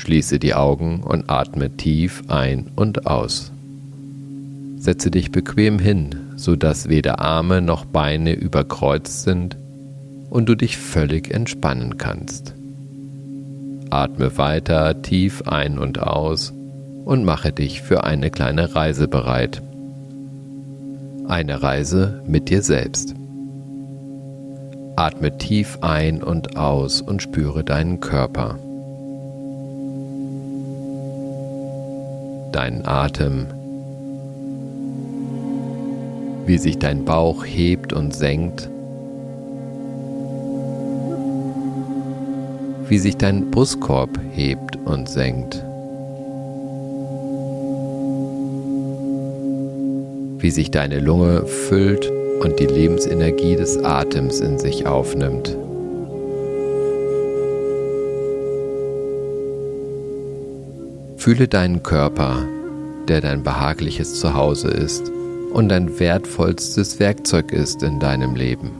Schließe die Augen und atme tief ein und aus. Setze dich bequem hin, sodass weder Arme noch Beine überkreuzt sind und du dich völlig entspannen kannst. Atme weiter tief ein und aus und mache dich für eine kleine Reise bereit. Eine Reise mit dir selbst. Atme tief ein und aus und spüre deinen Körper. Deinen Atem. Wie sich dein Bauch hebt und senkt. Wie sich dein Brustkorb hebt und senkt. Wie sich deine Lunge füllt und die Lebensenergie des Atems in sich aufnimmt. Fühle deinen Körper, der dein behagliches Zuhause ist und dein wertvollstes Werkzeug ist in deinem Leben.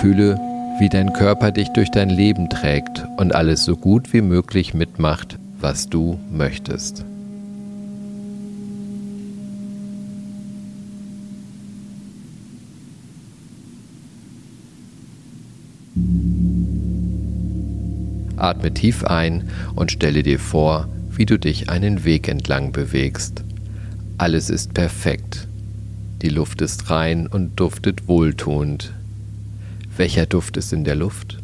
Fühle, wie dein Körper dich durch dein Leben trägt und alles so gut wie möglich mitmacht, was du möchtest. Atme tief ein und stelle dir vor, wie du dich einen Weg entlang bewegst. Alles ist perfekt. Die Luft ist rein und duftet wohltuend. Welcher Duft ist in der Luft?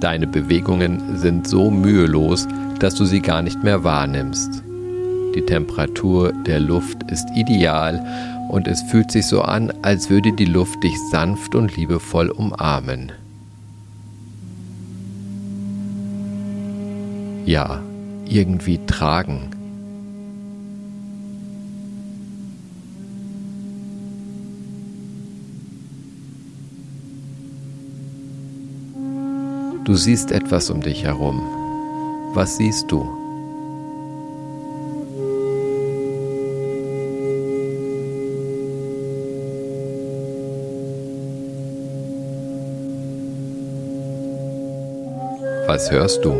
Deine Bewegungen sind so mühelos, dass du sie gar nicht mehr wahrnimmst. Die Temperatur der Luft ist ideal und es fühlt sich so an, als würde die Luft dich sanft und liebevoll umarmen. Ja, irgendwie tragen. Du siehst etwas um dich herum. Was siehst du? Was hörst du?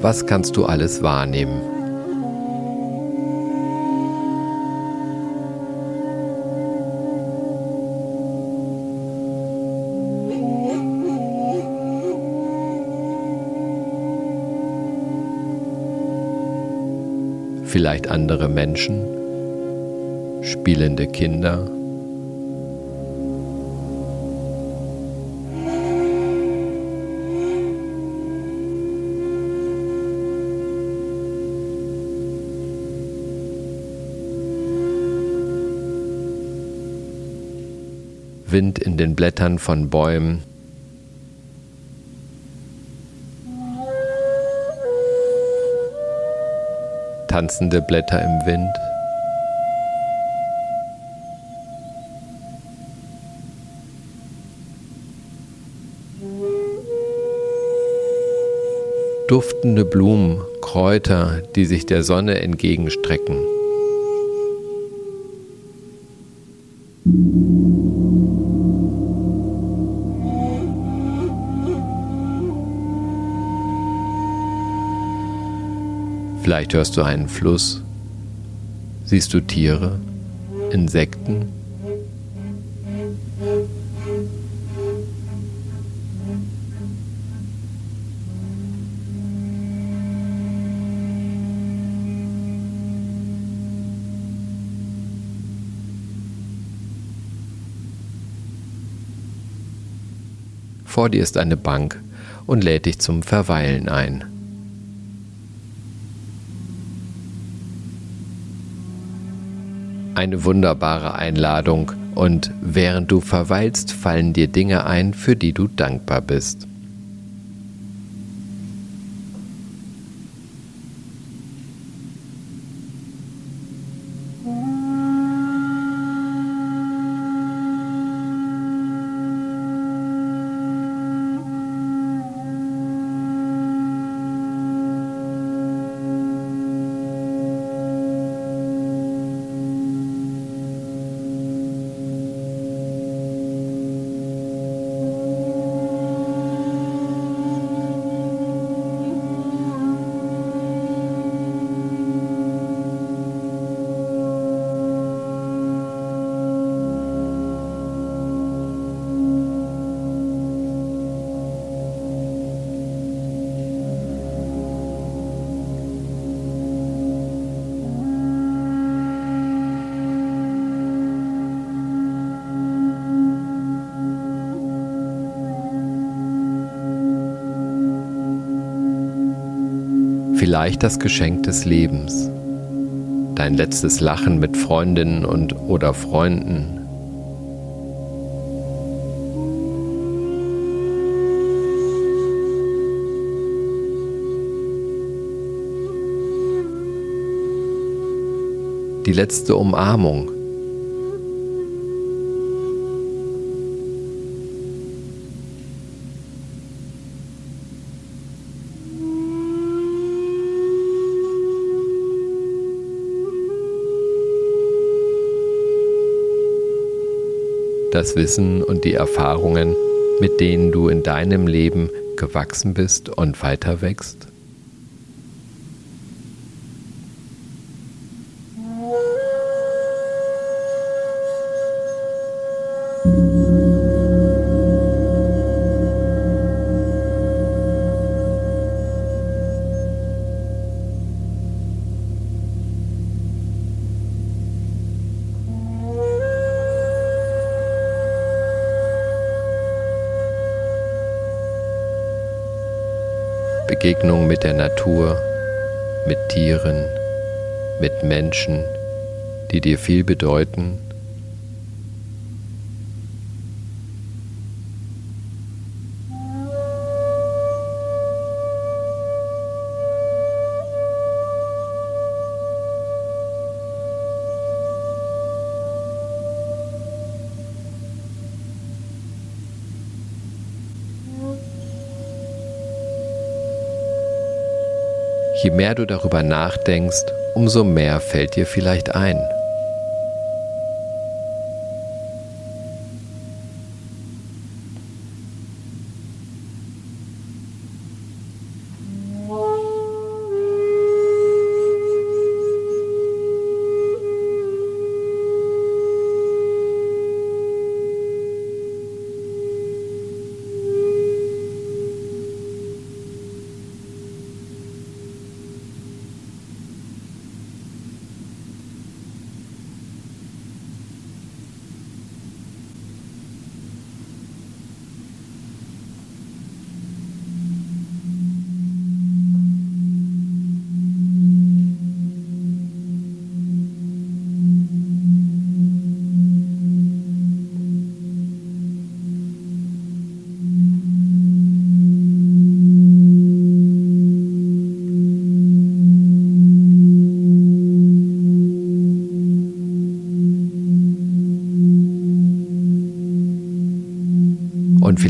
Was kannst du alles wahrnehmen? Vielleicht andere Menschen, spielende Kinder, Wind in den Blättern von Bäumen. Tanzende Blätter im Wind. Duftende Blumen, Kräuter, die sich der Sonne entgegenstrecken. Vielleicht hörst du einen Fluss, siehst du Tiere, Insekten. Vor dir ist eine Bank und lädt dich zum Verweilen ein. eine wunderbare Einladung und während du verweilst, fallen dir Dinge ein, für die du dankbar bist. Vielleicht das Geschenk des Lebens, dein letztes Lachen mit Freundinnen und oder Freunden. Die letzte Umarmung das Wissen und die Erfahrungen, mit denen du in deinem Leben gewachsen bist und weiter wächst? Begegnung mit der Natur, mit Tieren, mit Menschen, die dir viel bedeuten Je mehr du darüber nachdenkst, umso mehr fällt dir vielleicht ein.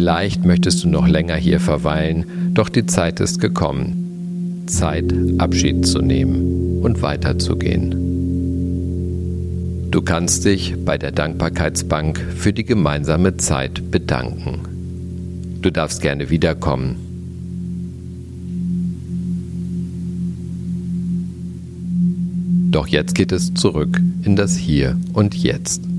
Vielleicht möchtest du noch länger hier verweilen, doch die Zeit ist gekommen. Zeit, Abschied zu nehmen und weiterzugehen. Du kannst dich bei der Dankbarkeitsbank für die gemeinsame Zeit bedanken. Du darfst gerne wiederkommen. Doch jetzt geht es zurück in das Hier und Jetzt.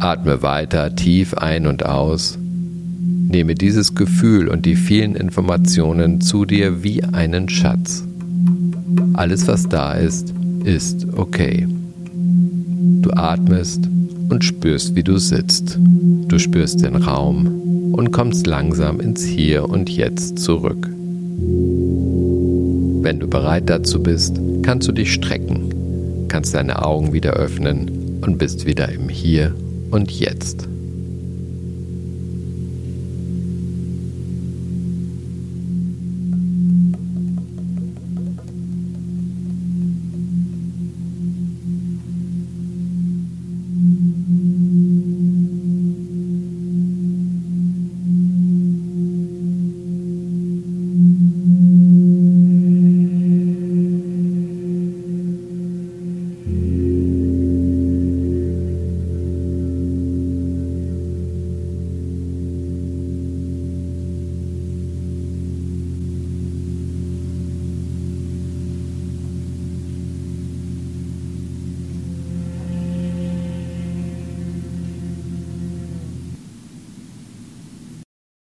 Atme weiter tief ein und aus. Nehme dieses Gefühl und die vielen Informationen zu dir wie einen Schatz. Alles, was da ist, ist okay. Du atmest und spürst, wie du sitzt. Du spürst den Raum und kommst langsam ins Hier und Jetzt zurück. Wenn du bereit dazu bist, kannst du dich strecken, kannst deine Augen wieder öffnen und bist wieder im Hier und Jetzt.